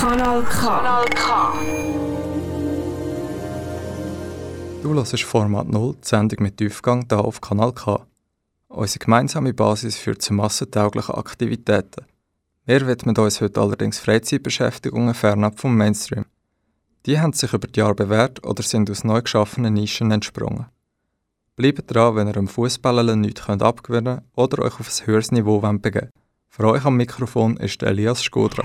Kanal K. Kanal K. Du hörst Format 0, die Sendung mit Tiefgang hier auf Kanal K. Unsere gemeinsame Basis führt zu massentauglichen Aktivitäten. Wir widmen uns heute allerdings Freizeitbeschäftigungen fernab vom Mainstream. Die haben sich über die Jahre bewährt oder sind aus neu geschaffenen Nischen entsprungen. Bleibt dran, wenn ihr am Fußballen nichts abgewinnen könnt oder euch auf ein höheres Niveau begeben wollt. Für euch am Mikrofon ist Elias Skodra.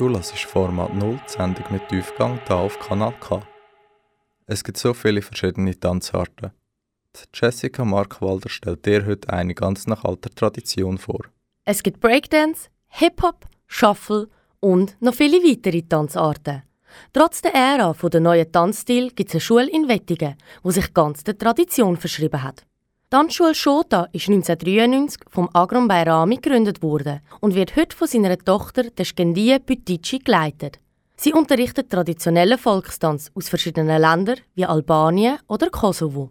Du hörst Format 0, die Sendung mit Tiefgang, hier auf Kanal K. Es gibt so viele verschiedene Tanzarten. Die Jessica Markwalder stellt dir heute eine ganz nach alter Tradition vor. Es gibt Breakdance, Hip-Hop, Shuffle und noch viele weitere Tanzarten. Trotz der Ära der neuen Tanzstil gibt es eine Schule in Wettingen, die sich ganz der Tradition verschrieben hat. Tanzschule Schota ist 1993 vom Agron Bayrami gegründet worden und wird heute von seiner Tochter, der Skendia Bütici, geleitet. Sie unterrichtet traditionellen Volkstanz aus verschiedenen Ländern wie Albanien oder Kosovo.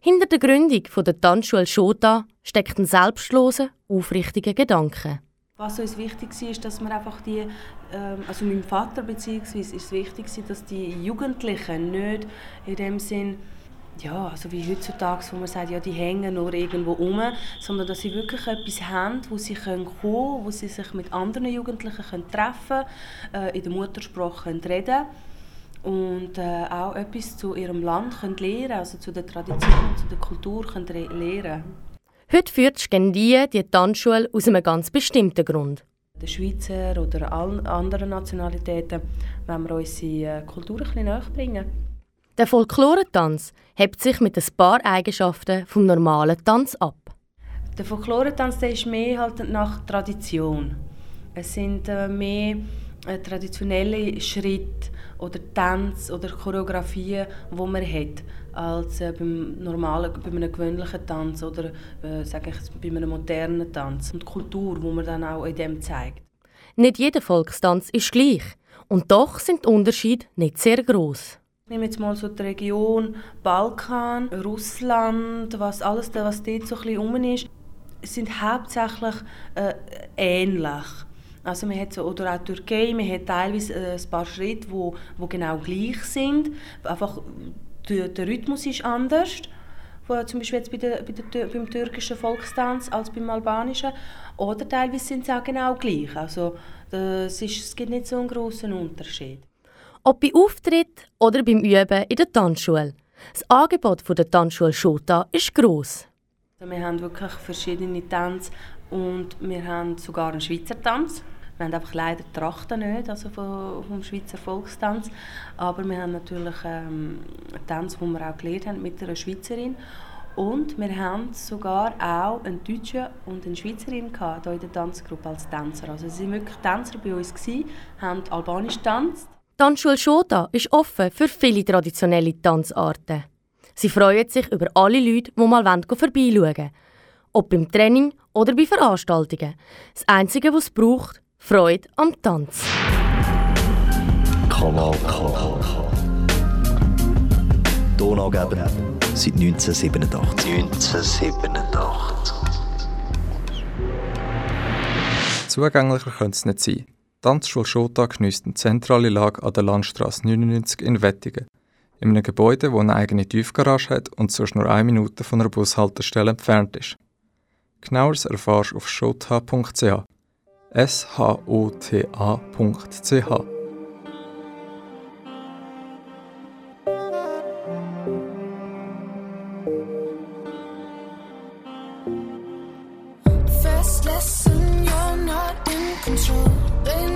Hinter der Gründung der Tanzschule Schota steckt ein selbstloser, aufrichtiger Gedanke. Was uns wichtig war, ist, dass wir einfach die, ähm, also meinem Vater beziehungsweise ist es wichtig, dass die Jugendlichen nicht in dem Sinn ja, also wie heutzutage, wo man sagt, ja, die hängen nur irgendwo rum, sondern dass sie wirklich etwas haben, wo sie kommen können, wo sie sich mit anderen Jugendlichen können treffen können, äh, in der Muttersprache können reden und äh, auch etwas zu ihrem Land können lernen also zu der Tradition, zu der Kultur können lernen Heute führt Scandie die Tanzschule aus einem ganz bestimmten Grund. Der Schweizer oder allen anderen Nationalitäten wollen wir unsere äh, Kultur ein bisschen näher bringen. Der Folklorentanz hebt sich mit ein paar Eigenschaften vom normalen Tanz ab. Der Folklorentanz der ist mehr halt nach Tradition. Es sind äh, mehr äh, traditionelle Schritte oder Tänze oder Choreografien, die man hat, als äh, beim normalen, bei einem gewöhnlichen Tanz oder äh, sage ich, bei einem modernen Tanz. Und die Kultur, die man dann auch in dem zeigt. Nicht jeder Volkstanz ist gleich und doch sind die Unterschiede nicht sehr groß. Nehmen jetzt mal so die Region Balkan, Russland, was alles, was dort so ein rum ist, sind hauptsächlich äh, ähnlich. Also man hat so, oder auch Türkei, man hat teilweise äh, ein paar Schritte, die wo, wo genau gleich sind. Einfach der, der Rhythmus ist anders. Zum Beispiel jetzt bei der, bei der, beim türkischen Volkstanz als beim albanischen. Oder teilweise sind sie auch genau gleich. Also das ist, es gibt nicht so einen großen Unterschied. Ob bei Auftritt oder beim Üben in der Tanzschule. Das Angebot der Tanzschule Schota ist gross. Also wir haben wirklich verschiedene Tänze und wir haben sogar einen Schweizer Tanz. Wir haben einfach leider die Trachten nicht, also vom, Schweizer Volkstanz. Aber wir haben natürlich ähm, einen Tanz, den wir auch gelernt haben mit einer Schweizerin. Und wir haben sogar auch einen Deutschen und eine Schweizerin hier in der Tanzgruppe als Tänzer. Also sie waren wirklich Tänzer bei uns, haben albanisch getanzt die Tanzschule Schota ist offen für viele traditionelle Tanzarten. Sie freuen sich über alle Leute, die mal vorbeischauen wollen. Ob beim Training oder bei Veranstaltungen. Das Einzige, was es braucht, Freude am Tanz. Kanal K. Donaugeber seit 1987. 1987. Zugänglicher könnte es nicht sein. Tanzschule Schota geniesst eine zentrale Lage an der Landstraße 99 in Wettingen. In einem Gebäude, das eine eigene Tiefgarage hat und sonst nur eine Minute von einer Bushaltestelle entfernt ist. Genaueres erfährst du auf schota.ch. S-H-O-T-A.ch. You're playing a game.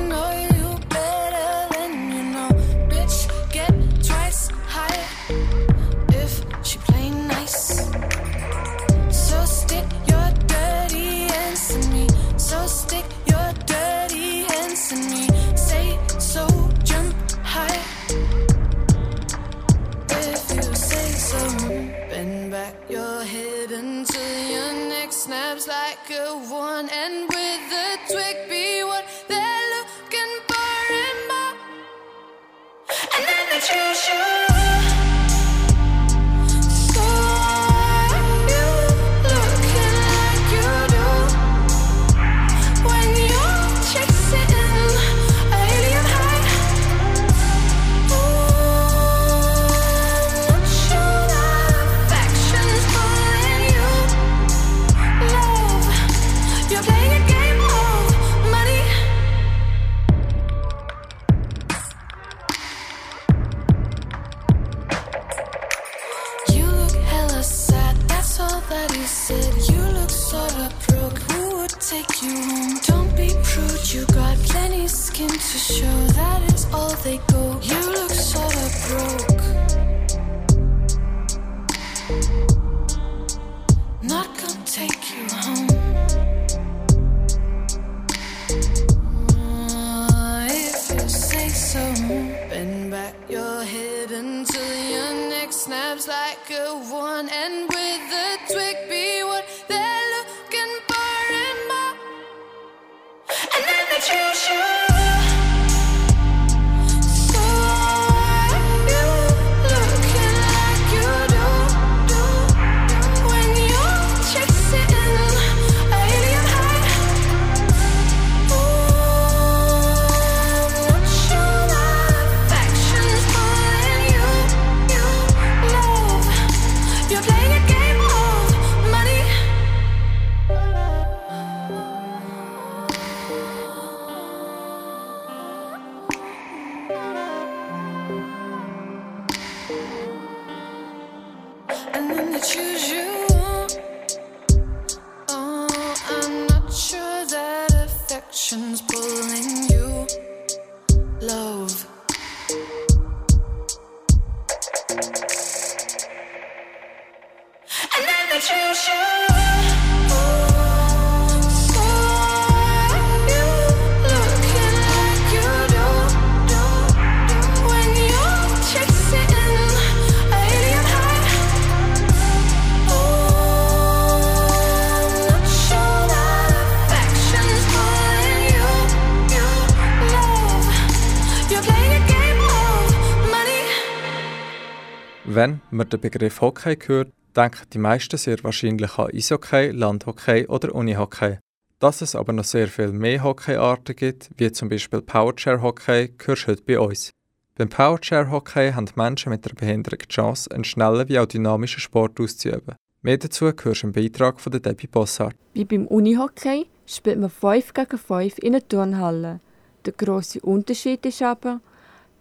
Man den Begriff Hockey hört, denken die meisten sehr wahrscheinlich an Eishockey, Landhockey oder Unihockey. Dass es aber noch sehr viel mehr Hockeyarten gibt, wie zum Beispiel Powerchair Hockey, hörst du heute bei uns. Beim Powerchair Hockey haben Menschen mit einer Behinderung die Chance, einen schnellen wie auch dynamischen Sport auszuüben. Mehr dazu hörst du im Beitrag von Debbie Bossart. Wie beim Unihockey spielt man 5 gegen 5 in einer Turnhalle. Der grosse Unterschied ist aber,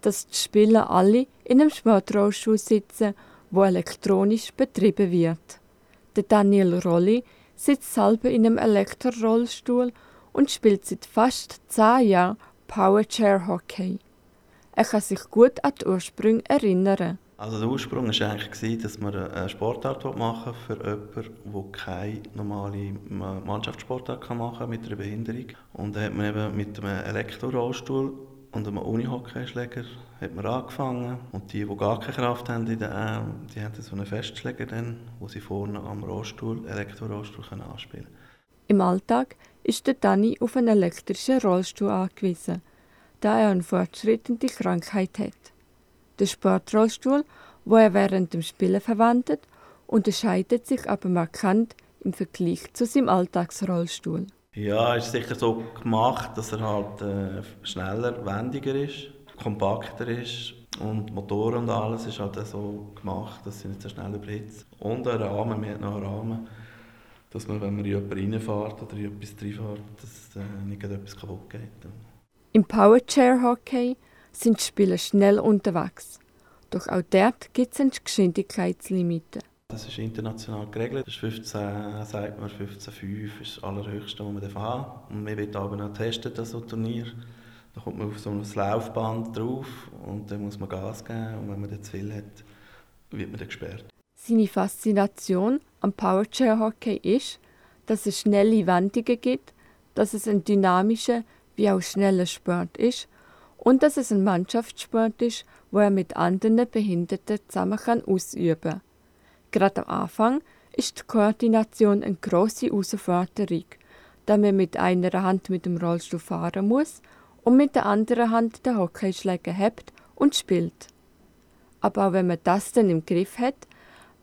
dass die Spieler alle in einem Sportrollstuhl sitzen, wo elektronisch betrieben wird. Der Daniel Rolli sitzt selber in einem Elektrorollstuhl und spielt seit fast 10 Jahren Powerchair Hockey. Er kann sich gut an die Ursprünge erinnern. Also der Ursprung war eigentlich, dass man eine Sportart machen für jemanden, der keine normale Ma- Mannschaftssportart machen kann mit einer Behinderung. Und dann hat man eben mit einem Elektrorollstuhl und einem Unihockeyschläger hat man angefangen. Und die, die gar keine Kraft haben in den die haben so einen Festschläger, dann, wo sie vorne am Rollstuhl, Elektrorollstuhl können anspielen Im Alltag ist der Danny auf einen elektrischen Rollstuhl angewiesen, da er eine fortschreitende Krankheit hat. Der Sportrollstuhl, wo er während dem Spielen verwendet, unterscheidet sich aber markant im Vergleich zu seinem Alltagsrollstuhl. Ja, ist sicher so gemacht, dass er halt äh, schneller, wendiger ist, kompakter ist und Motor und alles ist halt so gemacht, dass sie nicht so schnell überhitzt. Und ein Rahmen, wir haben noch einen Rahmen, dass man, wenn man in jemanden reinfährt oder in etwas reinfährt, dass äh, nicht etwas kaputt geht. Im Powerchair Hockey sind die Spieler schnell unterwegs. Doch auch dort gibt es eine Geschwindigkeitslimite. Das ist international geregelt. Das ist 15, sagt man, 15,5 ist das allerhöchste, was man haben darf. Und wir wird aber noch testen, das so Turnier. Da kommt man auf so ein Laufband drauf und dann muss man Gas geben. Und wenn man dann zu viel hat, wird man dann gesperrt. Seine Faszination am Powerchair Hockey ist, dass es schnelle Wendungen gibt, dass es ein dynamischer wie auch schneller Sport ist und dass es ein Mannschaftssport ist, wo er mit anderen Behinderten zusammen kann ausüben kann. Gerade am Anfang ist die Koordination eine grosse Herausforderung, da man mit einer Hand mit dem Rollstuhl fahren muss und mit der anderen Hand den Hockeyschläger hebt und spielt. Aber auch wenn man das dann im Griff hat,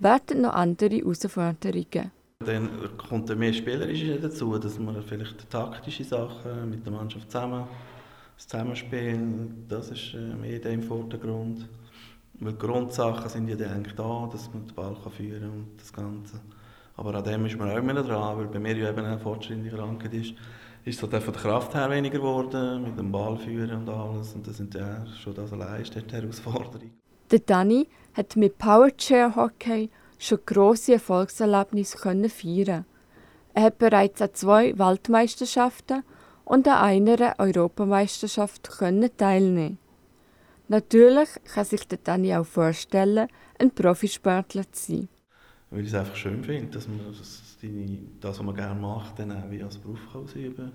werden noch andere Herausforderungen. Dann kommt mehr Spielerische dazu, dass man vielleicht taktische Sachen mit der Mannschaft zusammen, das Zusammenspiel, das ist äh, mehr im Vordergrund. Weil die Grundsachen sind ja eigentlich da, dass man den Ball führen kann und das Ganze. Aber an dem ist man auch immer dran, weil bei mir ja eben eine fortschrittliche Krankheit ist, ist halt von der Kraft her weniger geworden, mit dem Ball führen und alles. Und das sind ja schon das allein ist die Herausforderung. Der Danny hat mit Powerchair Hockey schon grosse Erfolgserlebnisse können feiern. Er hat bereits an zwei Weltmeisterschaften und an einer Europameisterschaft können teilnehmen. Natürlich kann sich der Dani auch vorstellen, ein Profisportler zu sein. Weil ich es einfach schön finde, dass man das, das, was man gerne macht, dann auch wie als Beruf ausüben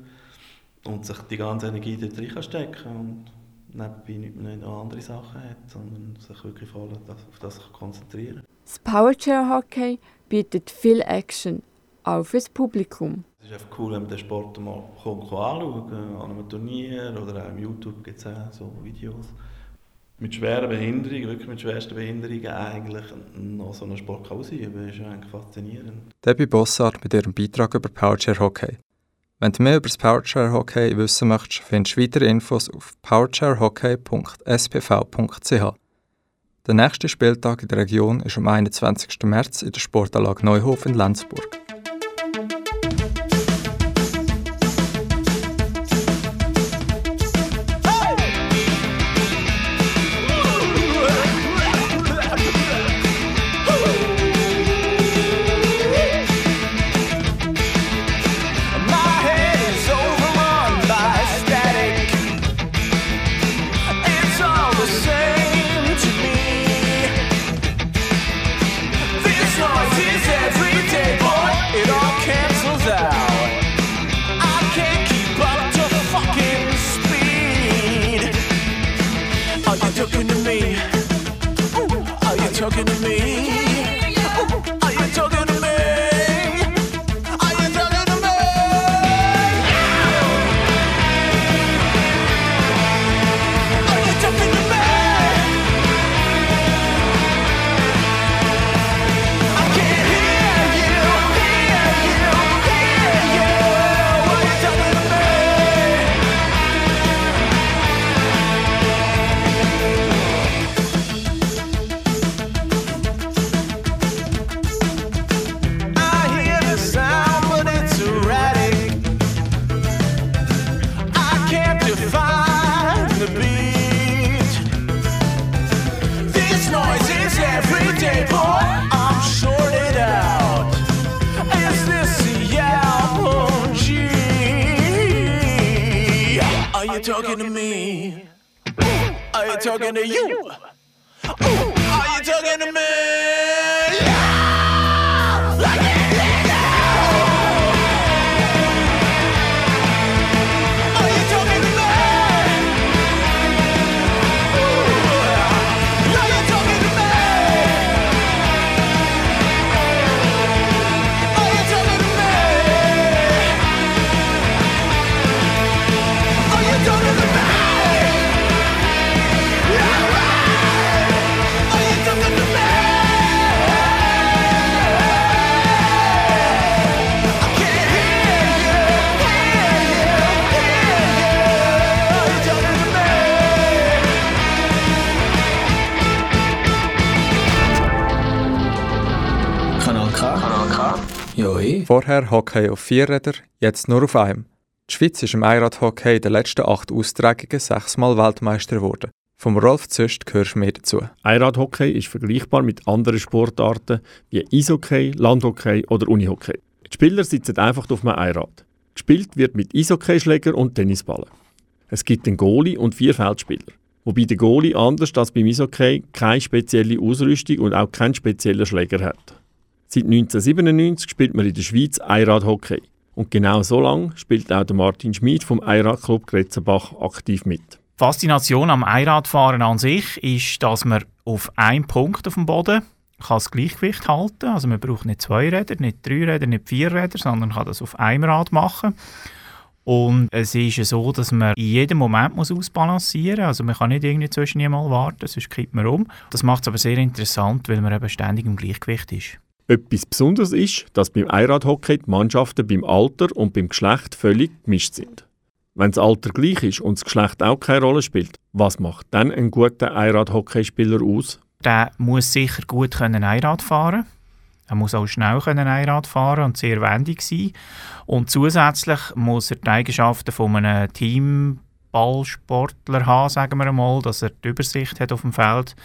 kann und sich die ganze Energie dort reinstecken kann und nebenbei nicht noch andere Sachen hat, sondern sich wirklich voll auf das konzentrieren kann. Das Powerchair Hockey bietet viel Action, auch fürs Publikum. Es ist einfach cool, wenn man den Sport mal anschauen kann, an einem Turnier oder auch auf YouTube gibt es so Videos. Mit schweren Behinderungen, wirklich mit schwersten Behinderungen eigentlich noch so einen Sport kann, ist eigentlich faszinierend. Debbie Bossart mit ihrem Beitrag über Powerchair Hockey. Wenn du mehr über das Powerchair Hockey wissen möchtest, findest du weitere Infos auf powerchairhockey.spv.ch. Der nächste Spieltag in der Region ist am 21. März in der Sportanlage Neuhof in Lenzburg. Vorher Hockey auf vier Räder, jetzt nur auf einem. Die Schweiz ist im Einradhockey in den letzten acht Austragungen sechsmal Weltmeister geworden. Vom Rolf Züst gehörst du mehr dazu. Einradhockey ist vergleichbar mit anderen Sportarten wie Eishockey, Landhockey oder Unihockey. Die Spieler sitzen einfach auf einem Einrad. Gespielt wird mit Eishockeyschläger und Tennisballen. Es gibt den Goalie und vier Feldspieler. Wobei der Goalie anders als beim Eishockey keine spezielle Ausrüstung und auch keinen speziellen Schläger hat. Seit 1997 spielt man in der Schweiz Einradhockey. Und genau so lange spielt auch Martin Schmid vom Einradclub Gretzenbach aktiv mit. Die Faszination am Einradfahren an sich ist, dass man auf einem Punkt auf dem Boden kann das Gleichgewicht halten Also man braucht nicht zwei Räder, nicht drei Räder, nicht vier Räder, sondern kann das auf einem Rad machen. Und es ist so, dass man in jedem Moment muss ausbalancieren muss. Also man kann nicht irgendwie zwischen mal warten, sonst kippt man um. Das macht es aber sehr interessant, weil man eben ständig im Gleichgewicht ist. Etwas Besonderes ist, dass beim Einradhockey die Mannschaften beim Alter und beim Geschlecht völlig gemischt sind. Wenn das Alter gleich ist und das Geschlecht auch keine Rolle spielt, was macht dann einen guten Einradhockeyspieler aus? Der muss sicher gut können Einrad fahren er muss auch schnell können Einrad fahren und sehr wendig sein. Und zusätzlich muss er die Eigenschaften von einem Teamballsportler haben, sagen wir einmal, dass er die Übersicht hat auf dem Feld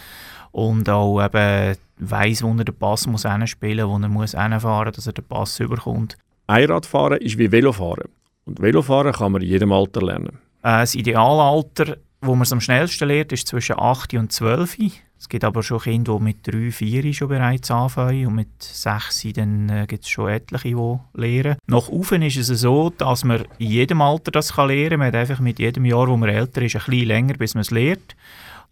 und auch eben weiss, wo er den Pass muss spielen muss, wo er muss hinfahren muss, dass er den Pass überkommt. Einradfahren ist wie Velofahren. Und Velofahren kann man in jedem Alter lernen. Äh, das Idealalter, wo man es am schnellsten lernt, ist zwischen 8 und 12. Es gibt aber schon Kinder, die mit 3, 4 schon bereits anfangen und mit 6 dann äh, gibt es schon etliche, die lernen. Nach oben ist es so, dass man in jedem Alter das kann lernen kann. Man hat einfach mit jedem Jahr, wo man älter ist, ein bisschen länger, bis man es lernt.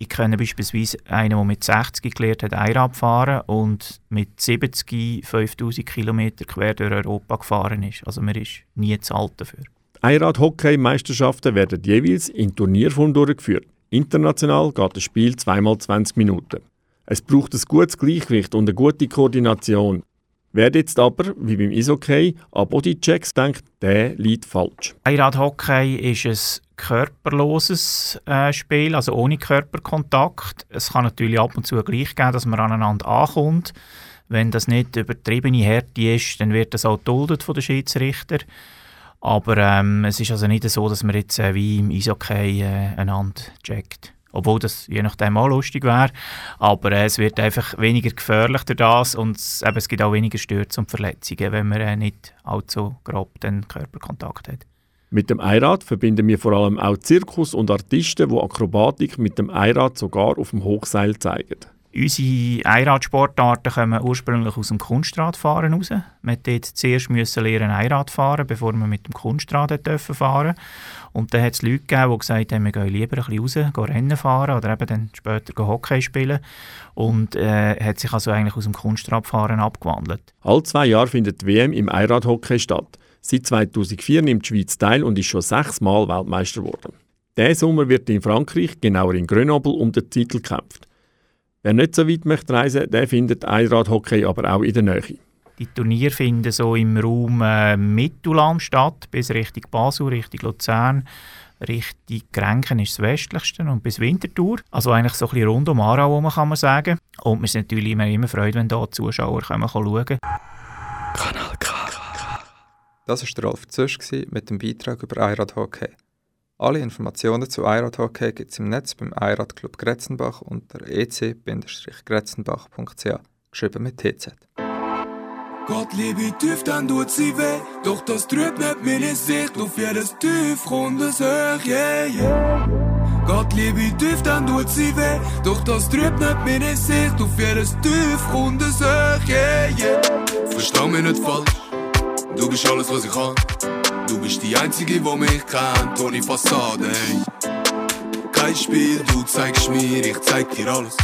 Ich kenne beispielsweise einen, der mit 60 gelernt hat, Einrad fahren und mit 70 5000 Kilometer quer durch Europa gefahren ist. Also man ist nie zu alt dafür. Einrad-Hockey-Meisterschaften werden jeweils in Turnierform durchgeführt. International geht das Spiel zweimal 20 Minuten. Es braucht ein gutes Gleichgewicht und eine gute Koordination. Wer jetzt aber, wie beim Eishockey, an Bodychecks denkt, der liegt falsch. Einradhockey ist ein körperloses äh, Spiel, also ohne Körperkontakt. Es kann natürlich ab und zu gleich geben, dass man aneinander ankommt. Wenn das nicht übertriebene Härte ist, dann wird das auch geduldet von den Schiedsrichter. Aber ähm, es ist also nicht so, dass man jetzt äh, wie im Eishockey äh, einander checkt. Obwohl das je nachdem auch lustig wäre. Aber äh, es wird einfach weniger gefährlich durch das und es, eben, es gibt auch weniger Stürze und Verletzungen, wenn man äh, nicht allzu grob den Körperkontakt hat. Mit dem Einrad verbinden wir vor allem auch Zirkus und Artisten, die Akrobatik mit dem Einrad sogar auf dem Hochseil zeigen. Unsere Einradsportarten kommen ursprünglich aus dem Kunstradfahren raus. Man musste zuerst müssen lernen Einrad fahren, bevor man mit dem Kunstrad fahren Und dann hat es Leute gegeben, die gesagt haben, wir gehen lieber ein bisschen raus, gehen Rennen fahren oder eben dann später Hockey spielen. Und äh, hat sich also eigentlich aus dem Kunstradfahren abgewandelt. All zwei Jahre findet die WM im Einradhockey statt. Seit 2004 nimmt die Schweiz teil und ist schon sechsmal Weltmeister geworden. Diesen Sommer wird in Frankreich, genauer in Grenoble, um den Titel gekämpft. Wer nicht so weit möchte reisen, der findet Einradhockey aber auch in der Nähe. Die Turniere finden so im Raum äh, Mittelland statt, bis Richtung Basel, Richtung Luzern. Richtung Grenken ist das westlichste und bis Winterthur. Also eigentlich so ein bisschen rund um Aarau, kann man sagen. Und wir sind natürlich immer, immer freut, wenn da Zuschauer kommen schauen Kanal K. Das war Rolf Züsch mit dem Beitrag über Einradhockey. Alle Informationen zu Einradhockey gibt es im Netz beim Einradclub Gretzenbach unter ec-gretzenbach.ch, geschrieben mit TZ. Gott liebe tief, dann tut sie weh. Doch das trübt nicht meine Sicht auf jedes tief rundes Höch, yeah, yeah. Gott liebe tief, dann tut sie weh. Doch das trübt nicht meine Sicht auf jedes tief rundes Höch, yeah, yeah. Versteh mich nicht falsch, du bist alles, was ich kann. Du bist die Einzige, die mich kennt, ohne Fassade, ey. Kein Spiel, du zeigst mir, ich zeig dir alles.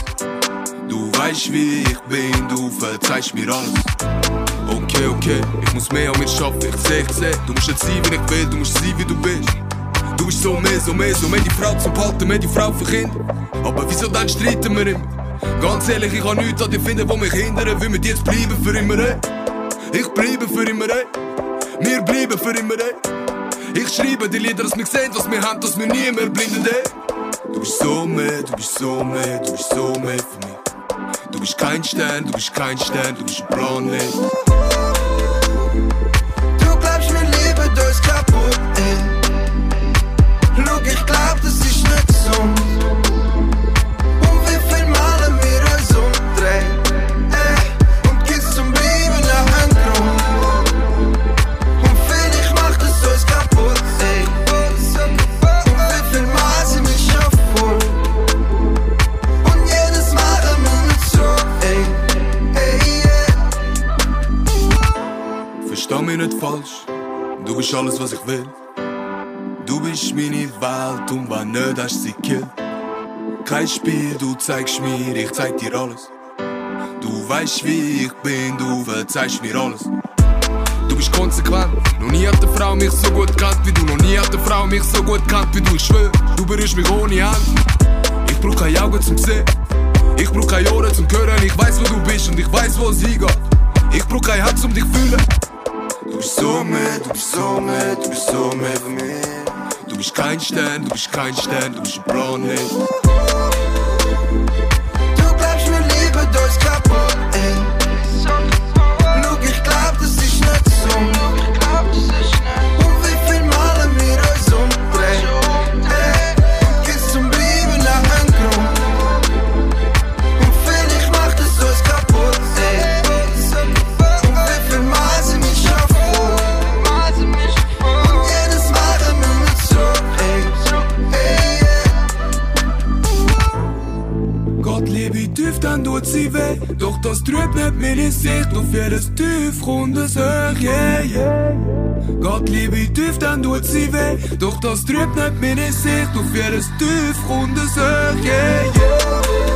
Du weißt, wie ich bin, du verzeihst mir alles. Okay, okay, ich muss mehr an mir schaffen, ich seh, ich seh. Du musst nicht sein, wie ich will, du musst sein, wie du bist. Du bist so mehr, so mehr, so mehr die Frau zum Behalten, mehr die Frau für Kinder. Aber wieso dann streiten wir immer? Ganz ehrlich, ich kann nichts an dir finden, wo mich hindern, mit dir jetzt bleiben für immer, ey. Ich bleibe für immer, ey. Wir bleiben für immer, ey. Ich schreibe die Lieder, dass wir sehen, was wir haben, dass wir nie mehr blinden, ey. Du bist so mehr, du bist so mehr, du bist so mehr für mich. Du bist kein Stern, du bist kein Stern, du bist ein Planet. Schau, ich glaub, das ist nicht so. Und wie viel Male wir uns umdrehen, ey. Und gibt's zum Bleiben nach einem Grund. Und vielleicht macht es uns kaputt, ey. Wie viel Mal sind wir schon. Und jedes Mal haben wir nicht so, ey. Ey, yeah. Versteh mich nicht falsch, du bist alles, was ich will. Du bist meine Welt und wenn nicht, hast sie killt. Kein Spiel, du zeigst mir, ich zeig dir alles. Du weißt, wie ich bin, du verzeihst mir alles. Du bist konsequent, noch nie hat eine Frau mich so gut kennt wie du. Noch nie hat eine Frau mich so gut kennt wie du. Ich schwör, du berührst mich ohne Hand. Ich brauch keine Augen zum Sehen. Ich brauch keine Ohren zum Hören. Ich weiß, wo du bist und ich weiß, wo es hingeht. Ich brauch kein Herz, um dich zu fühlen. Du bist so mehr, du bist so mehr, du bist so mehr für mich. Du bist kein Stern, du bist kein Stern, du bist ein Planet. Auf jedes tiefrundes Höch, yeah, yeah. Gott liebe tief, dann tut sie weh, doch das trübt nicht meine Sicht auf jedes tiefrundes Höch, yeah, yeah.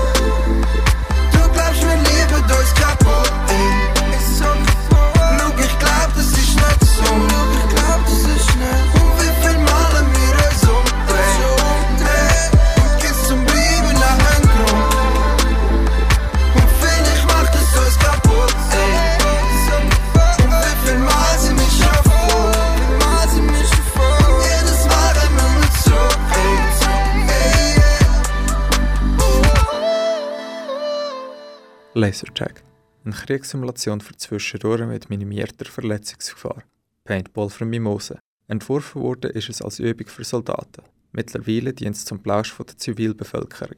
Lasertag. Eine Kriegssimulation für Zwischenrohre mit minimierter Verletzungsgefahr. Paintball für Mimosen. Entworfen wurde ist es als Übung für Soldaten. Mittlerweile dient es zum Plausch der Zivilbevölkerung.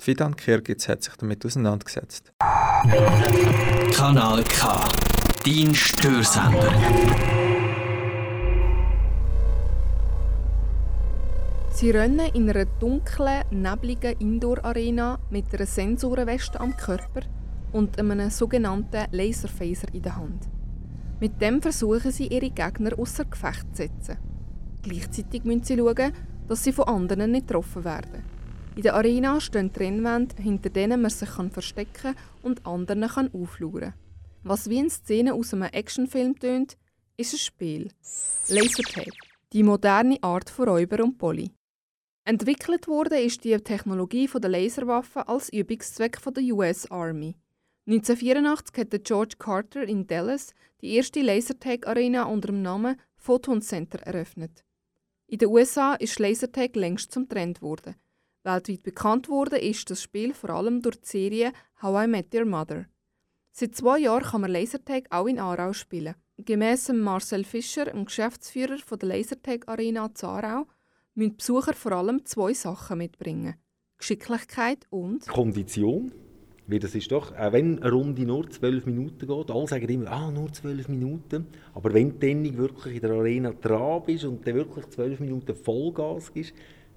Die Fidan Kirgitz hat sich damit auseinandergesetzt. Kanal K. Dein Störsender. Sie rennen in einer dunklen, nebligen Indoor-Arena mit einer Sensorenweste am Körper und einem sogenannten Laserphaser in der Hand. Mit dem versuchen sie, ihre Gegner außer Gefecht zu setzen. Gleichzeitig müssen sie schauen, dass sie von anderen nicht getroffen werden. In der Arena stehen Trennwände, hinter denen man sich kann verstecken und anderen kann auflauern. Was wie eine Szene aus einem Actionfilm tönt, ist ein Spiel. Lasertag, die moderne Art von Räuber und Poli. Entwickelt wurde ist die Technologie der Laserwaffe als Übungszweck der US Army. 1984 hat George Carter in Dallas die erste Lasertag-Arena unter dem Namen Photon Center eröffnet. In den USA ist Lasertag längst zum Trend geworden. Weltweit bekannt wurde ist das Spiel vor allem durch die Serie How I Met Your Mother. Seit zwei Jahren kann man Lasertag auch in Aarau spielen. Gemäss Marcel Fischer, dem Geschäftsführer der Lasertag Arena Aarau, müssen Besucher vor allem zwei Sachen mitbringen: Geschicklichkeit und Kondition. Weil das ist doch, auch wenn eine Runde nur zwölf Minuten geht, alle sagen immer, ah, nur zwölf Minuten. Aber wenn dann nicht wirklich in der Arena dran bist und dann wirklich zwölf Minuten Vollgas gibst,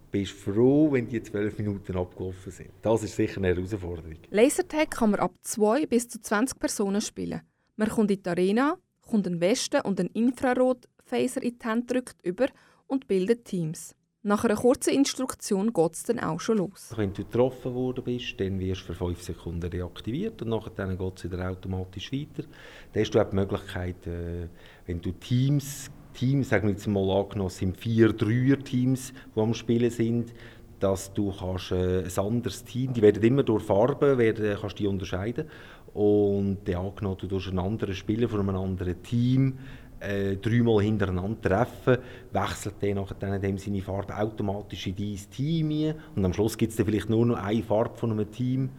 bist du froh, wenn die zwölf Minuten abgelaufen sind. Das ist sicher eine Herausforderung. Lasertag kann man ab 2 bis zu 20 Personen spielen. Man kommt in die Arena, kommt einen Westen und einen Infrarotphaser in die Hand gedrückt über und bildet Teams. Nach einer kurzen Instruktion geht es dann auch schon los. Wenn du getroffen worden bist, dann wirst du für fünf Sekunden reaktiviert und nachher geht es wieder automatisch weiter. Dann hast du auch die Möglichkeit, äh, wenn du Teams, Teams, sagen wir jetzt mal angenommen, sind vier Dreier-Teams, die am Spielen sind, dass du kannst, äh, ein anderes Team, die werden immer durch Farben, werden, kannst die unterscheiden und dann angenommen, du einen anderen Spieler von einem anderen Team äh, dreimal hintereinander treffen, wechselt der nachher dem seine Farbe automatisch in dein Team ein. und am Schluss gibt es dann vielleicht nur noch eine Farbe von einem Team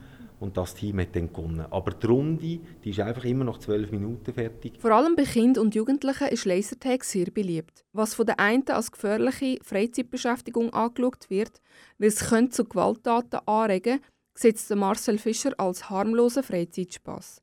und das Team hat dann gewonnen. Aber die Runde, die ist einfach immer nach zwölf Minuten fertig. Vor allem bei Kindern und Jugendlichen ist Lasertag sehr beliebt. Was von der einen als gefährliche Freizeitbeschäftigung angeschaut wird, weil es könnte zu Gewalttaten anregen setzt Marcel Fischer als harmlosen Freizeitspass.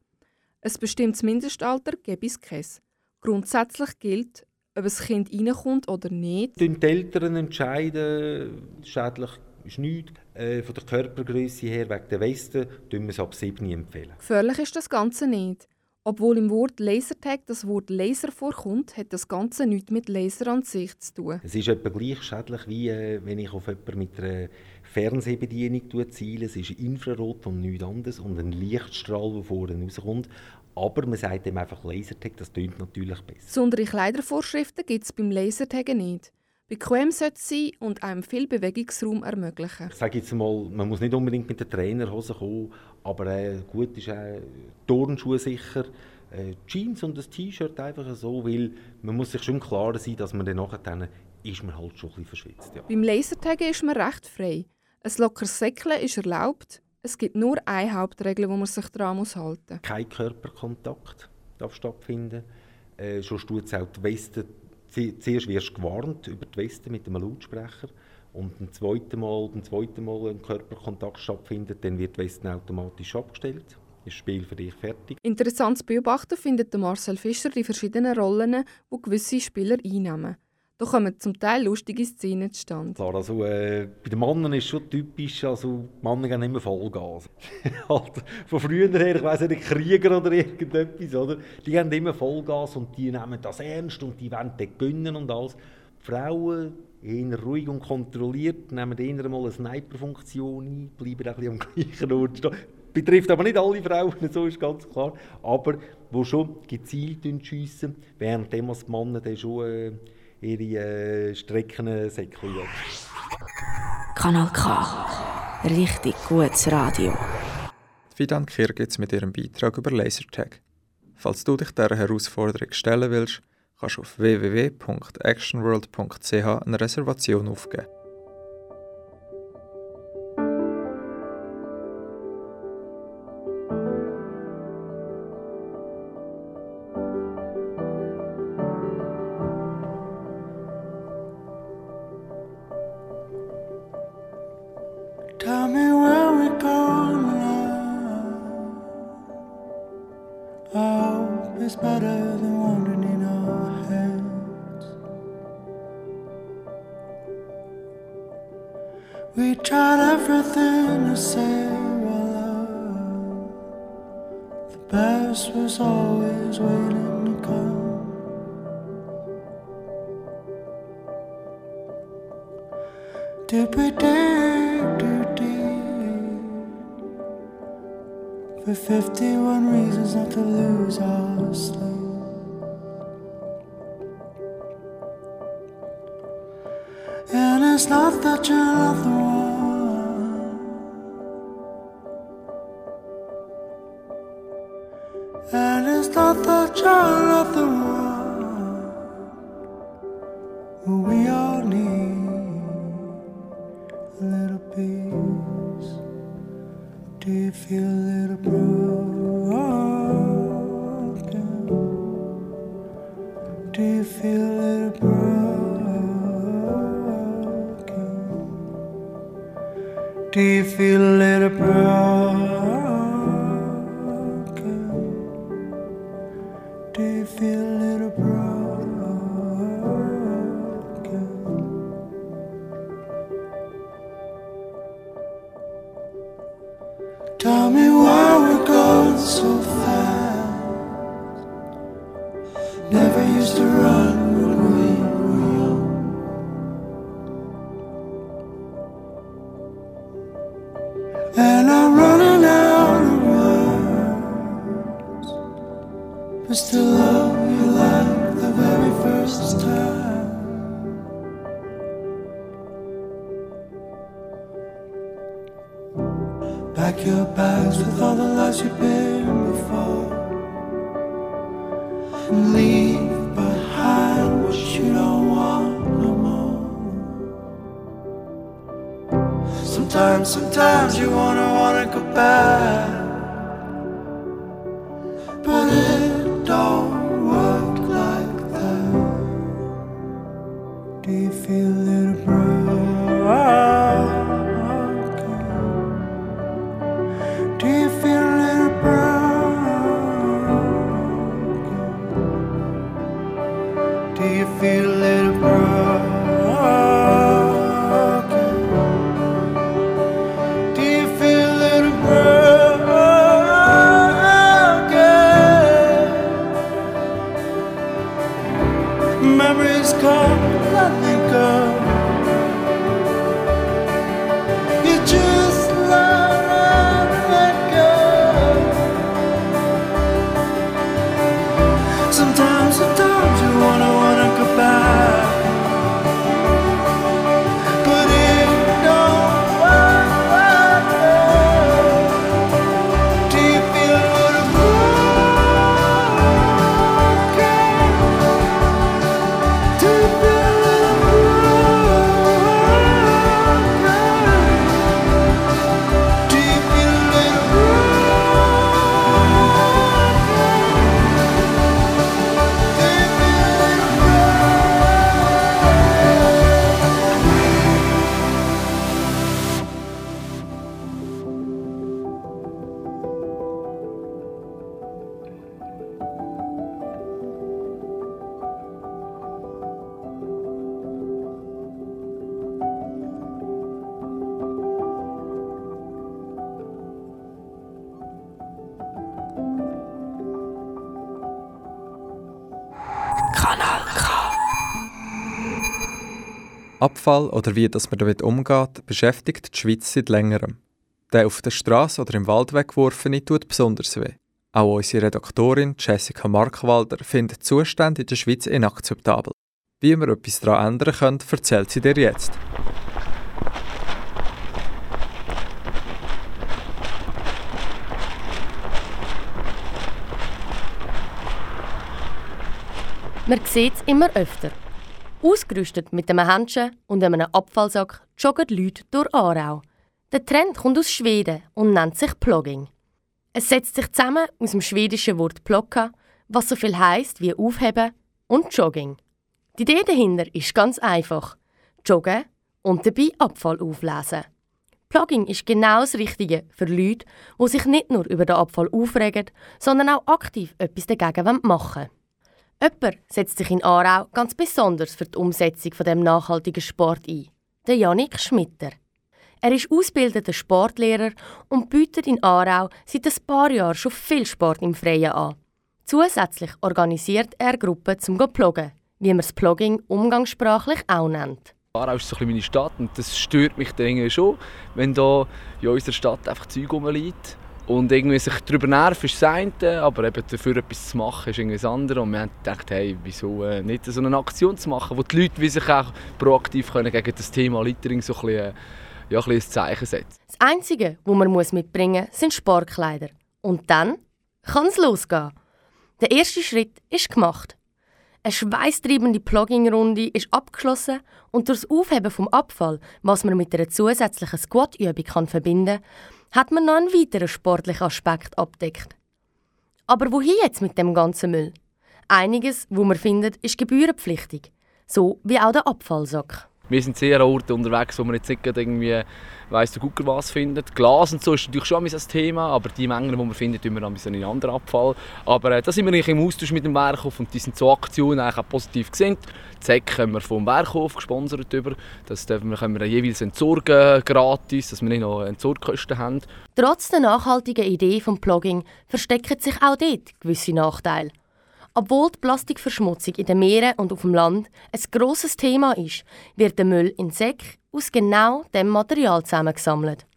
Ein bestimmtes Mindestalter gebe es keins. Grundsätzlich gilt, ob ein Kind reinkommt oder nicht. Die Eltern entscheiden, schädlich ist nichts. Äh, von der Körpergröße her, wegen der Weste, empfehlen wir es ab 7 empfehlen. Gefährlich ist das Ganze nicht. Obwohl im Wort Lasertag das Wort Laser vorkommt, hat das Ganze nichts mit Laser an sich zu tun. Es ist etwa gleich schädlich, wie äh, wenn ich auf jemanden mit einer Fernsehbedienung ziele. Es ist Infrarot und nichts anderes und ein Lichtstrahl, der vorne rauskommt. Aber man sagt dem einfach Lasertag, das klingt natürlich besser. Besondere Kleidervorschriften gibt es beim Lasertaggen nicht. Bequem sollte es sein und einem viel Bewegungsraum ermöglichen. Ich sage jetzt mal, man muss nicht unbedingt mit der Trainerhose kommen, aber äh, gut ist auch Turnschuhe sicher, äh, Jeans und ein T-Shirt einfach so, weil man muss sich schon klar sein, dass man dann nachher dann ist man halt schon ein bisschen verschwitzt. Ja. Beim Lasertaggen ist man recht frei. Ein lockeres Säckeln ist erlaubt. Es gibt nur eine Hauptregel, wo man sich daran muss halten muss. Kein Körperkontakt darf stattfinden. Äh, schon tut es auch die Weste zuerst wirst du gewarnt über die Weste mit einem Lautsprecher und ein zweites Mal, ein zweites Mal ein Körperkontakt stattfindet, dann wird die Weste automatisch abgestellt. Ist das Spiel für dich fertig. Interessant zu beobachten findet Marcel Fischer die verschiedenen Rollen, die gewisse Spieler einnehmen. Da kommen zum Teil lustige Szenen zustande. Klar, also äh, bei den Männern ist schon typisch, also die Männer geben immer Vollgas. halt, von früher her, ich weiss nicht, Krieger oder irgendetwas, oder? Die geben immer Vollgas und die nehmen das ernst und die wollen dann gewinnen und alles. Die Frauen, eher ruhig und kontrolliert, nehmen eher mal eine Sniper-Funktion ein, bleiben ein bisschen am gleichen Ort stehen. Betrifft aber nicht alle Frauen, so ist ganz klar. Aber die schon gezielt schiessen, während die Männer dann schon äh, ihre äh, Strecken säckeln. Kanal K. Richtig gutes Radio. Fidan Kirgitz mit ihrem Beitrag über Lasertag. Falls du dich dieser Herausforderung stellen willst, kannst du auf www.actionworld.ch eine Reservation aufgeben. Best was always waiting to come. For 51 reasons not to lose our sleep? And it's not that you're not the one. Sometimes, sometimes you wanna, wanna go back. Abfall oder wie das man damit umgeht, beschäftigt die Schweiz seit längerem. Der auf der Straße oder im Wald weggeworfene tut besonders weh. Auch unsere Redaktorin Jessica Markwalder findet Zustände in der Schweiz inakzeptabel. Wie wir etwas daran ändern können, erzählt sie dir jetzt. Man sieht es immer öfter. Ausgerüstet mit einem Händchen und einem Abfallsack joggen Leute durch Aarau. Der Trend kommt aus Schweden und nennt sich Plogging. Es setzt sich zusammen aus dem schwedischen Wort plocka, was so viel heisst wie aufheben und Jogging. Die Idee dahinter ist ganz einfach. Joggen und dabei Abfall auflesen. Plugging ist genau das Richtige für Leute, die sich nicht nur über den Abfall aufregen, sondern auch aktiv etwas dagegen machen wollen. Jemand setzt sich in Aarau ganz besonders für die Umsetzung von dem nachhaltigen Sport ein. Der Janik Schmitter. Er ist ausgebildeter Sportlehrer und bietet in Aarau seit ein paar Jahren schon viel Sport im Freien an. Zusätzlich organisiert er Gruppen zum Ploggen, wie man das Plogging umgangssprachlich auch nennt. Aarau ist so ein meine Stadt und das stört mich dann schon, wenn da in unserer Stadt einfach Zeug rumliegt. Und irgendwie sich darüber nerven ist das eine, aber eben dafür etwas zu machen ist irgendwie das andere. Und wir haben gedacht, hey, wieso äh, nicht so eine Aktion zu machen, wo die Leute wie sich auch proaktiv können gegen das Thema Littering so ein bisschen, äh, ja, ein, bisschen ein Zeichen setzen Das Einzige, was man mitbringen muss, sind Sportkleider. Und dann kann es losgehen. Der erste Schritt ist gemacht. Eine schweißtreibende Plugging-Runde ist abgeschlossen und durch das Aufheben vom Abfall, was man mit einer zusätzlichen Squat-Übung verbinden kann, hat man noch einen weiteren sportlichen Aspekt abdeckt. Aber wohin jetzt mit dem ganzen Müll? Einiges, wo man findet, ist gebührenpflichtig, so wie auch der Abfallsack. Wir sind sehr an Orten unterwegs, wo man jetzt nicht irgendwie weiss der Gucker was findet. Glas und so ist natürlich schon ein Thema, aber die Mengen, die man findet, tun wir dann in einen anderen Abfall. Aber äh, da sind wir eigentlich im Austausch mit dem Werkhof und die sind so Aktionen eigentlich auch positiv gesinnt. Die Säcke haben wir vom Werkhof gesponsert über. Das dürfen wir, können wir jeweils entsorgen, gratis, dass wir nicht noch Entsorgkosten haben. Trotz der nachhaltigen Idee vom Plugging verstecken sich auch dort gewisse Nachteile. Obwohl die Plastikverschmutzung in den Meeren und auf dem Land ein grosses Thema ist, wird der Müll in Säcken aus genau dem Material zusammengesammelt.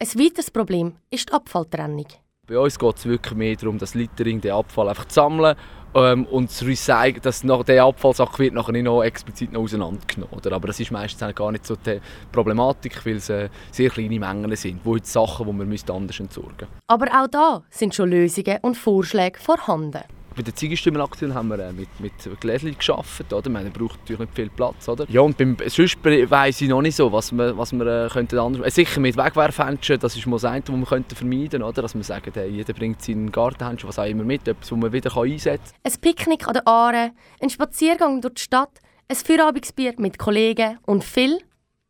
Ein weiteres Problem ist die Abfalltrennung. Bei uns geht es wirklich mehr darum, das Littering, den Abfall einfach zu sammeln ähm, und zu recyceln, dass nach der Abfallsack wird nachher nicht noch explizit noch auseinandergenommen. Oder? Aber das ist meistens gar nicht so die Problematik, weil es äh, sehr kleine Mengen sind, wo jetzt Sachen, die man anders entsorgen müsste. Aber auch da sind schon Lösungen und Vorschläge vorhanden. Bei der Ziegenstümmelaktion haben wir äh, mit, mit Gläschen gearbeitet. Oder? Man braucht natürlich nicht viel Platz. Oder? Ja, und beim, sonst weiss ich noch nicht so, was wir, was wir äh, könnten anders... Äh, sicher mit Wegwerfhändchen, das ist mal das eine, was wir könnten vermeiden könnten. Dass wir sagen, hey, jeder bringt seinen Gartenhändchen, was auch immer mit, etwas, das man wieder einsetzen kann. Ein Picknick an der Aare, ein Spaziergang durch die Stadt, ein Feierabendbier mit Kollegen und viel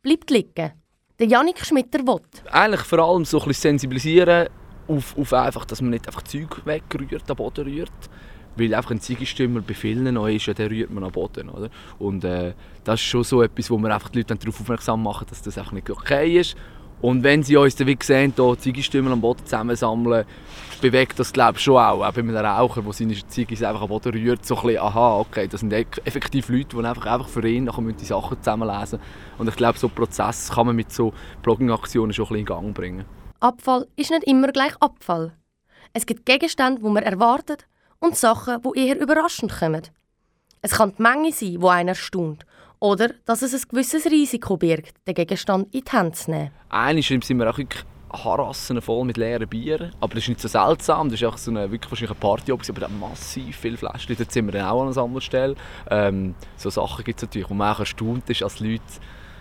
bleibt liegen. Der Janik Schmitter will. Eigentlich vor allem so ein bisschen sensibilisieren auf, auf einfach, dass man nicht einfach Zeug wegrührt, am Boden rührt weil einfach ein Ziegestümmer bei vielen noch ist, ja, den rührt man am Boden. Oder? Und äh, das ist schon so etwas, wo wir einfach die Leute darauf aufmerksam machen, dass das einfach nicht okay ist. Und wenn sie uns dann wie sehen, hier Ziegestümmer am Boden zusammensammeln, bewegt das glaube ich schon auch. Auch bei einem Raucher, der seine Ziege einfach am Boden rührt, so ein bisschen, aha, okay, das sind effektiv Leute, die einfach, einfach für ihn nachher die Sachen zusammenlesen Und ich glaube, so einen Prozess kann man mit so Blogging-Aktionen schon ein bisschen in Gang bringen. Abfall ist nicht immer gleich Abfall. Es gibt Gegenstände, die man erwartet und Sachen, die eher überraschend kommen. Es kann die Menge sein, die einen erstaunt. Oder dass es ein gewisses Risiko birgt, den Gegenstand in die Hand zu nehmen. Einmal sind wir auch wirklich Harassen voll mit leeren Bieren. Aber das ist nicht so seltsam. Das ist auch so eine, wirklich wahrscheinlich eine Party, aber da massiv viele Flaschen. Dort sind wir dann auch an einer Sammelstelle. Ähm, so Sachen gibt es natürlich, wo man auch erstaunt ist, als Leute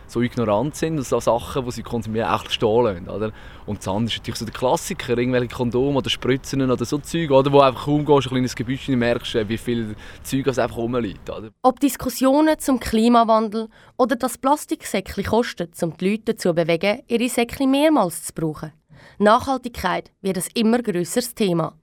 so ignorant sind und so Sachen, die sie konsumieren, auch stehen oder? Und das andere ist natürlich so der Klassiker, irgendwelche Kondome oder Spritzen oder so Zeug, oder, wo einfach kaum gehst, ein kleines Gebüsch und merkst, äh, wie viel Zeug es einfach rumliegt. Oder? Ob Diskussionen zum Klimawandel oder das Plastiksäckchen kostet, um die Leute dazu zu bewegen, ihre Säckchen mehrmals zu brauchen. Nachhaltigkeit wird ein immer grösseres Thema.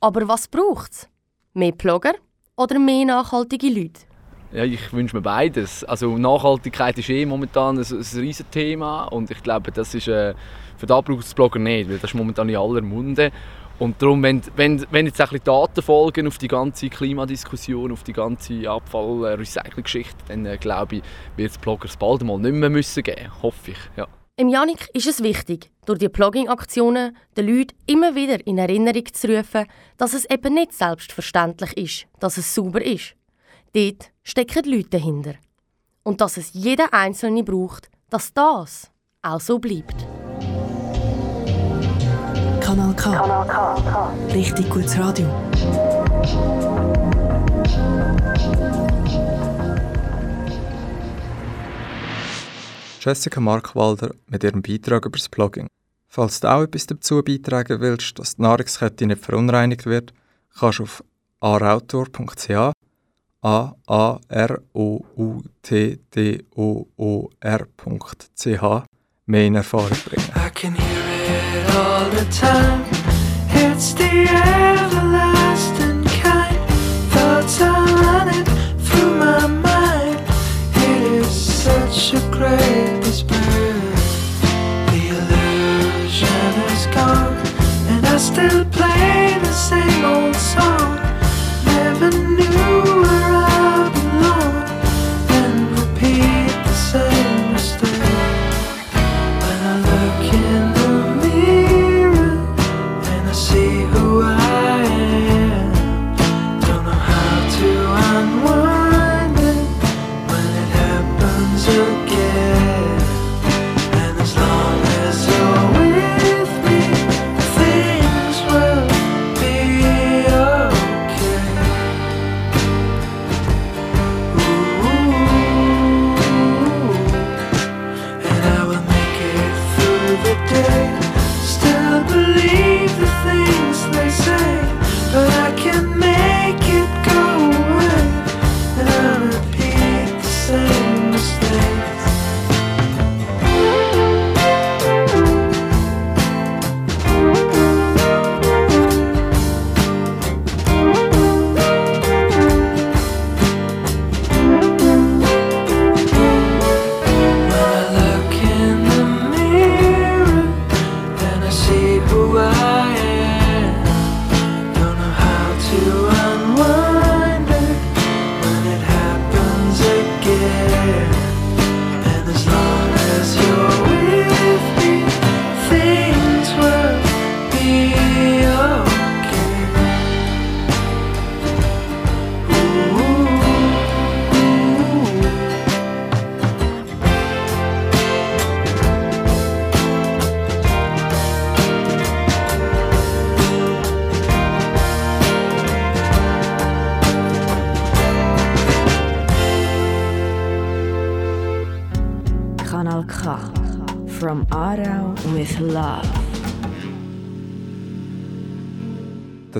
Aber was braucht es? Mehr Blogger oder mehr nachhaltige Leute? Ja, ich wünsche mir beides. Also Nachhaltigkeit ist eh momentan ein, ein riesiges Thema und ich glaube, das ist äh, für da braucht es Blogger nicht, weil das ist momentan in aller Munde. Und darum, wenn, wenn, wenn jetzt ein bisschen Daten folgen auf die ganze Klimadiskussion, auf die ganze Abfall-Recycling-Geschichte, dann äh, glaube ich, wird es Bloggers bald mal nicht mehr müssen geben. Hoffe ich, ja. Im Janik ist es wichtig, durch die Blogging-Aktionen den Leuten immer wieder in Erinnerung zu rufen, dass es eben nicht selbstverständlich ist, dass es sauber ist. Dort stecken Leute dahinter. Und dass es jeder Einzelne braucht, dass das auch so bleibt. Kanal K. Richtig gutes Radio. Jessica Markwalder mit ihrem Beitrag über das Blogging. Falls du auch etwas dazu beitragen willst, dass die Nahrungskette nicht verunreinigt wird, kannst du auf arautor.ch a a r o u t d o o r.ch mehr in Erfahrung bringen. I can hear it all the time. It's the everlasting kind. Thoughts are running through my mind. It is such a great despair. The illusion is gone, and I still play the same old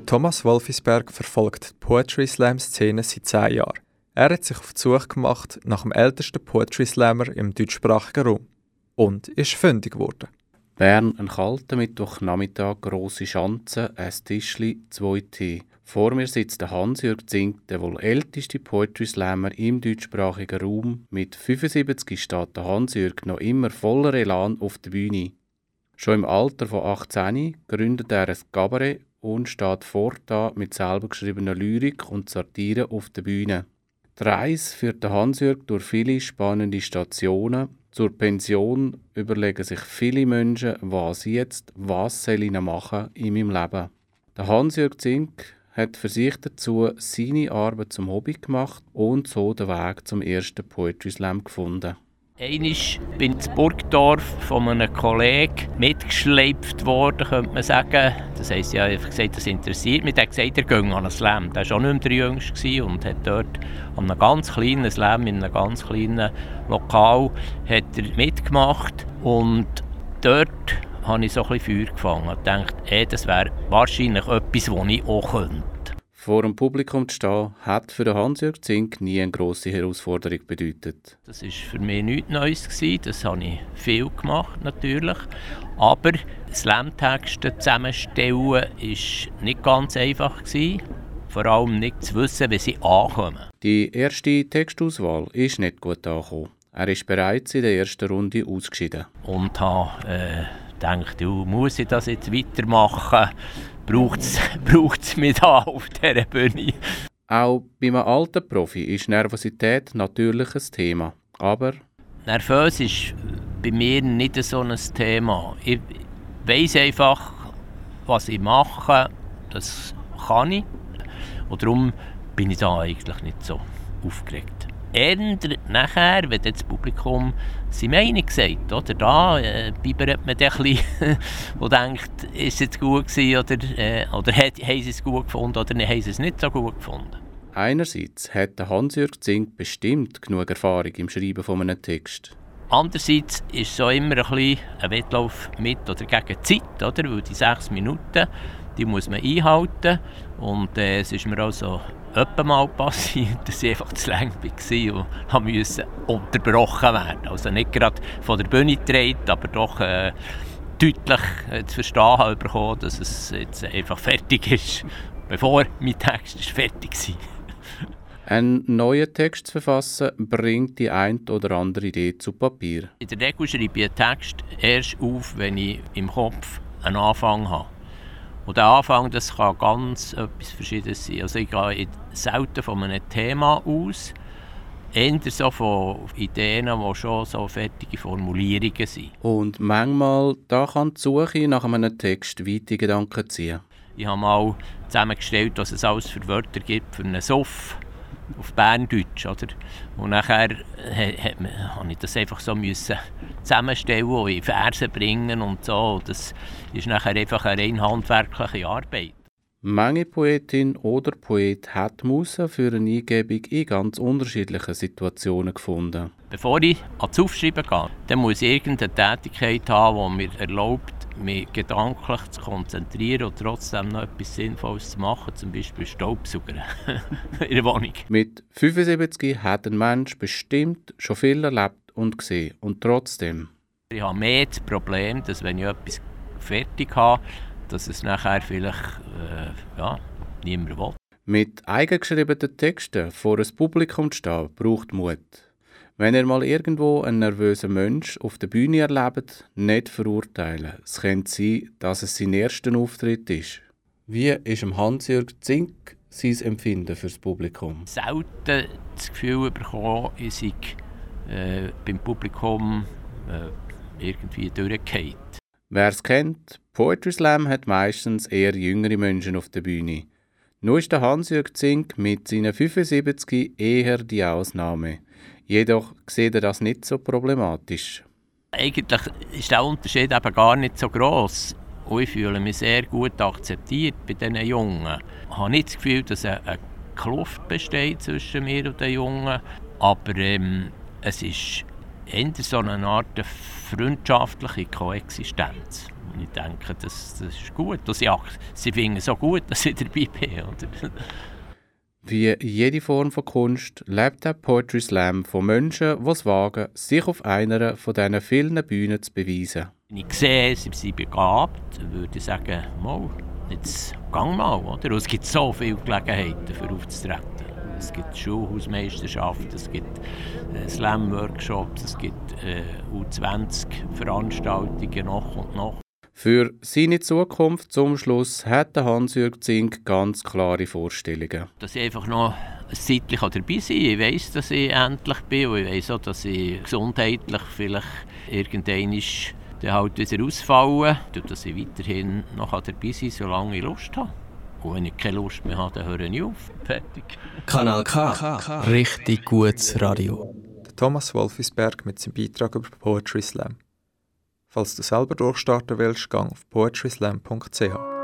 Thomas Wolfisberg verfolgt die Poetry Slam-Szene seit zehn Jahren. Er hat sich auf die Suche gemacht nach dem ältesten Poetry Slammer im deutschsprachigen Raum und ist fündig geworden. Bern, ein kalter Mittwochnachmittag, grosse Schanze, ein Tischli, zwei Tee. Vor mir sitzt der Hans-Jürg Zink, der wohl älteste Poetry Slammer im deutschsprachigen Raum. Mit 75 steht der Hans-Jürg noch immer voller Elan auf der Bühne. Schon im Alter von 18 gründet er ein Cabaret und steht fortan mit selber geschriebener Lyrik und Satire auf der Bühne. Die Reise führt der Hans-Jürg durch viele spannende Stationen. Zur Pension überlegen sich viele Menschen, was jetzt, was soll ich machen in meinem Leben. Der Hans-Jürg Zink hat für sich dazu seine Arbeit zum Hobby gemacht und so den Weg zum ersten Poetry Slam gefunden. Einmal bin ich in Burgdorf von einem Kollegen mitgeschleift worden, könnte man sagen. Das heisst, ich habe gesagt, das interessiert mich. Er hat gesagt, er gehe an einen Slam. Der war auch nicht mehr der Jüngste und hat dort an einem ganz kleinen Slam, in einem ganz kleinen Lokal, hat er mitgemacht. Und dort habe ich so ein bisschen Feuer gefangen und gedacht, ey, das wäre wahrscheinlich etwas, das ich auch könnte. Vor dem Publikum zu stehen, hat für den Hans-Jürg Zink nie eine grosse Herausforderung bedeutet. Das war für mich nichts Neues. Gewesen. Das habe ich viel gemacht, natürlich. Aber Slam-Texte zusammenstellen war nicht ganz einfach. Gewesen. Vor allem nicht zu wissen, wie sie ankommen. Die erste Textauswahl ist nicht gut angekommen. Er ist bereits in der ersten Runde ausgeschieden. Und habe äh, gedacht, muss ich das jetzt weitermachen? Braucht es mich da auf dieser Bühne. Auch bei einem alten Profi ist Nervosität natürlich ein Thema. Aber Nervös ist bei mir nicht so ein Thema. Ich weiß einfach, was ich mache, das kann ich. Und darum bin ich da eigentlich nicht so aufgeregt. Eher nachher, wenn das Publikum seine Meinung sagt, oder? Da äh, bibbert man dann ein bisschen denkt, ist es jetzt gut gewesen oder, äh, oder hat, haben sie es gut gefunden oder haben sie es nicht so gut gefunden. einerseits hat Hans-Jürg Zink bestimmt genug Erfahrung im Schreiben von einem Text. Andererseits ist es so immer ein, bisschen ein Wettlauf mit oder gegen die Zeit, oder? weil die sechs Minuten, die muss man einhalten und äh, es ist mir also öppe mal passiert, dass ich einfach zu lang war und musste unterbrochen werden. Also nicht gerade von der Bühne gedreht, aber doch äh, deutlich äh, zu verstehen habe bekommen, dass es jetzt einfach fertig ist, bevor mein Text ist fertig war. Einen neuen Text zu verfassen, bringt die ein oder andere Idee zu Papier. In der Regel schreibe ich einen Text erst auf, wenn ich im Kopf einen Anfang habe. Und der Anfang das kann ganz etwas Verschiedenes sein. Also ich gehe selten von einem Thema aus, eher so von Ideen, die schon so fertige Formulierungen sind. Und manchmal da kann die Suche nach einem Text weite Gedanken ziehen. Ich habe mal zusammengestellt, was es alles für Wörter gibt für einen Soff auf Berndeutsch, oder? Und nachher musste ich das einfach so müssen zusammenstellen und in Verse bringen und so. Das ist nachher einfach eine rein handwerkliche Arbeit. Manche Poetin oder Poet hat Musa für eine Eingebung in ganz unterschiedlichen Situationen gefunden. Bevor ich ans Aufschreiben gehe, dann muss ich irgendeine Tätigkeit haben, die mir erlaubt, mich gedanklich zu konzentrieren und trotzdem noch etwas Sinnvolles zu machen, zum Beispiel Staubsaugern in der Wohnung. Mit 75 hat ein Mensch bestimmt schon viel erlebt und gesehen und trotzdem. Ich habe mehr das Problem, dass wenn ich etwas fertig habe, dass es nachher vielleicht äh, ja, niemand will. Mit eigengeschriebenen Texten vor ein Publikum zu stehen, braucht Mut. Wenn ihr mal irgendwo einen nervösen Mensch auf der Bühne erlebt, nicht verurteilen. Es könnte sein, dass es sein erster Auftritt ist. Wie ist Hans-Jürg Zink sein Empfinden fürs Publikum? Selten das Gefühl bekommen, ich sei äh, beim Publikum äh, irgendwie durchgefallen. Wer es kennt, Poetry Slam hat meistens eher jüngere Menschen auf der Bühne. Nur ist der Hans-Jürg Zink mit seinen 75 eher die Ausnahme. Jedoch sieht er das nicht so problematisch. Eigentlich ist der Unterschied eben gar nicht so groß. Ich fühle mich sehr gut akzeptiert bei diesen Jungen. Ich habe nicht das Gefühl, dass eine Kluft besteht zwischen mir und den Jungen. Aber ähm, es ist eher so eine Art freundschaftliche Koexistenz. Und ich denke, das, das ist gut. Sie, sie finden es so gut, dass ich dabei bin. Wie jede Form von Kunst lebt der Poetry Slam von Menschen, die es wagen, sich auf einer von diesen vielen Bühnen zu beweisen. Wenn ich sehe, sie sind begabt, würde ich sagen, mal, jetzt gang mal. Oder? Es gibt so viele Gelegenheiten, für aufzutreten. Es gibt Schulhausmeisterschaften, es gibt äh, Slam-Workshops, es gibt äh, U20-Veranstaltungen noch und noch. Für seine Zukunft zum Schluss hat Hans-Jürg Zink ganz klare Vorstellungen. Dass ich einfach noch ein Zeitlich dabei sein Ich weiss, dass ich endlich bin und ich weiss auch, dass ich gesundheitlich vielleicht irgendwann dann halt wieder ausfallen und dass ich weiterhin noch dabei sein kann, solange ich Lust habe. Und wenn ich keine Lust mehr habe, dann höre ich auf. Fertig. Kanal K. Richtig gutes Radio. Thomas Wolfisberg mit seinem Beitrag über Poetry Slam. Falls du selber durchstarten willst, gang auf poetryslam.ch.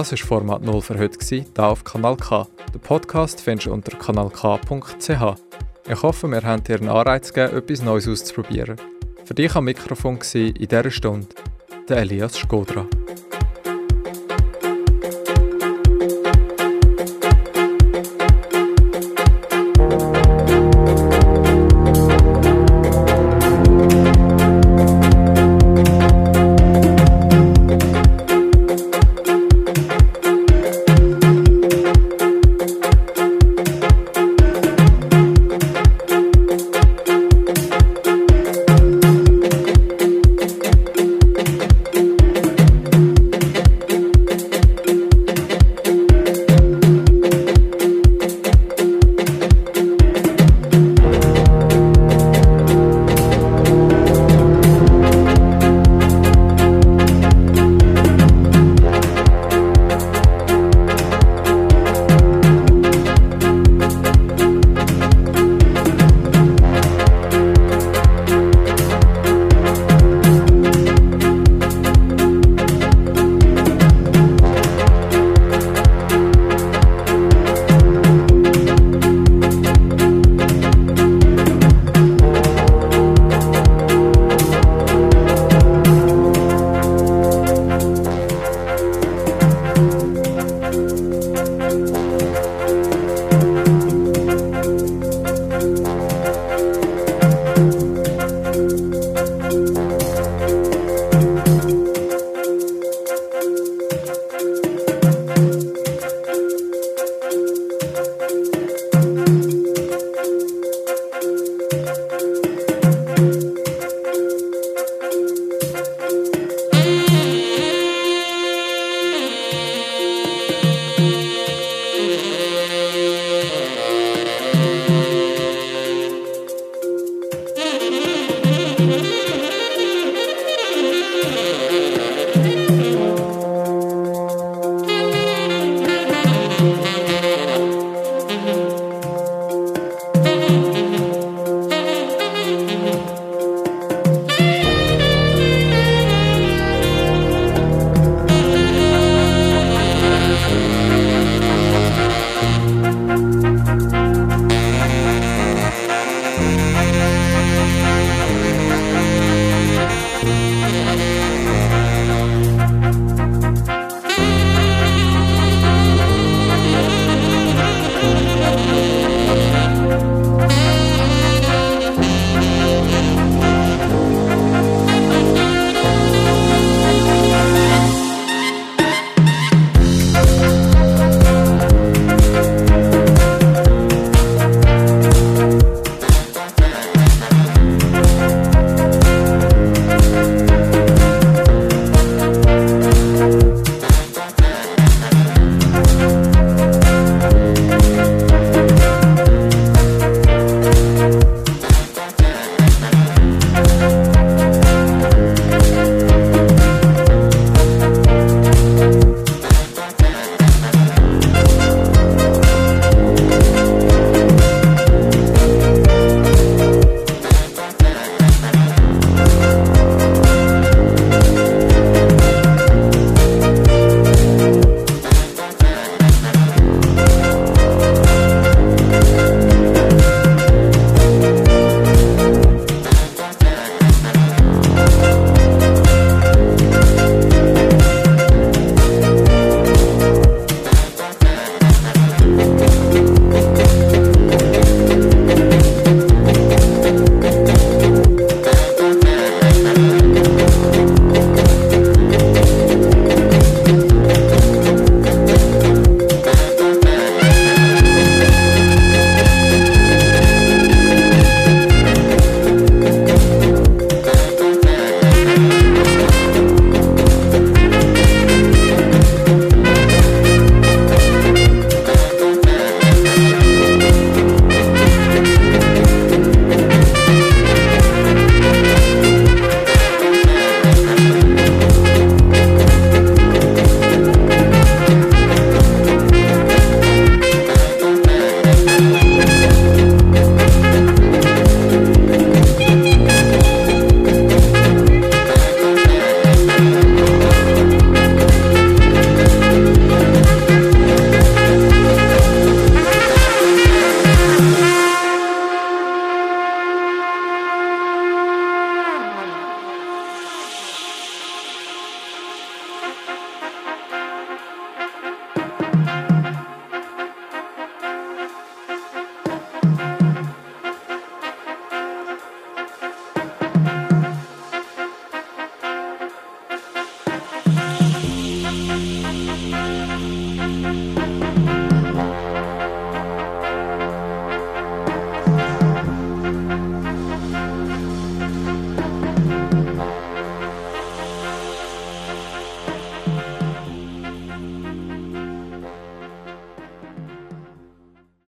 Das war Format 0 für heute, hier auf Kanal K. Den Podcast findest du unter kanalk.ch. Ich hoffe, wir haben dir einen Anreiz gegeben, etwas Neues auszuprobieren. Für dich am Mikrofon war in dieser Stunde der Elias Skodra.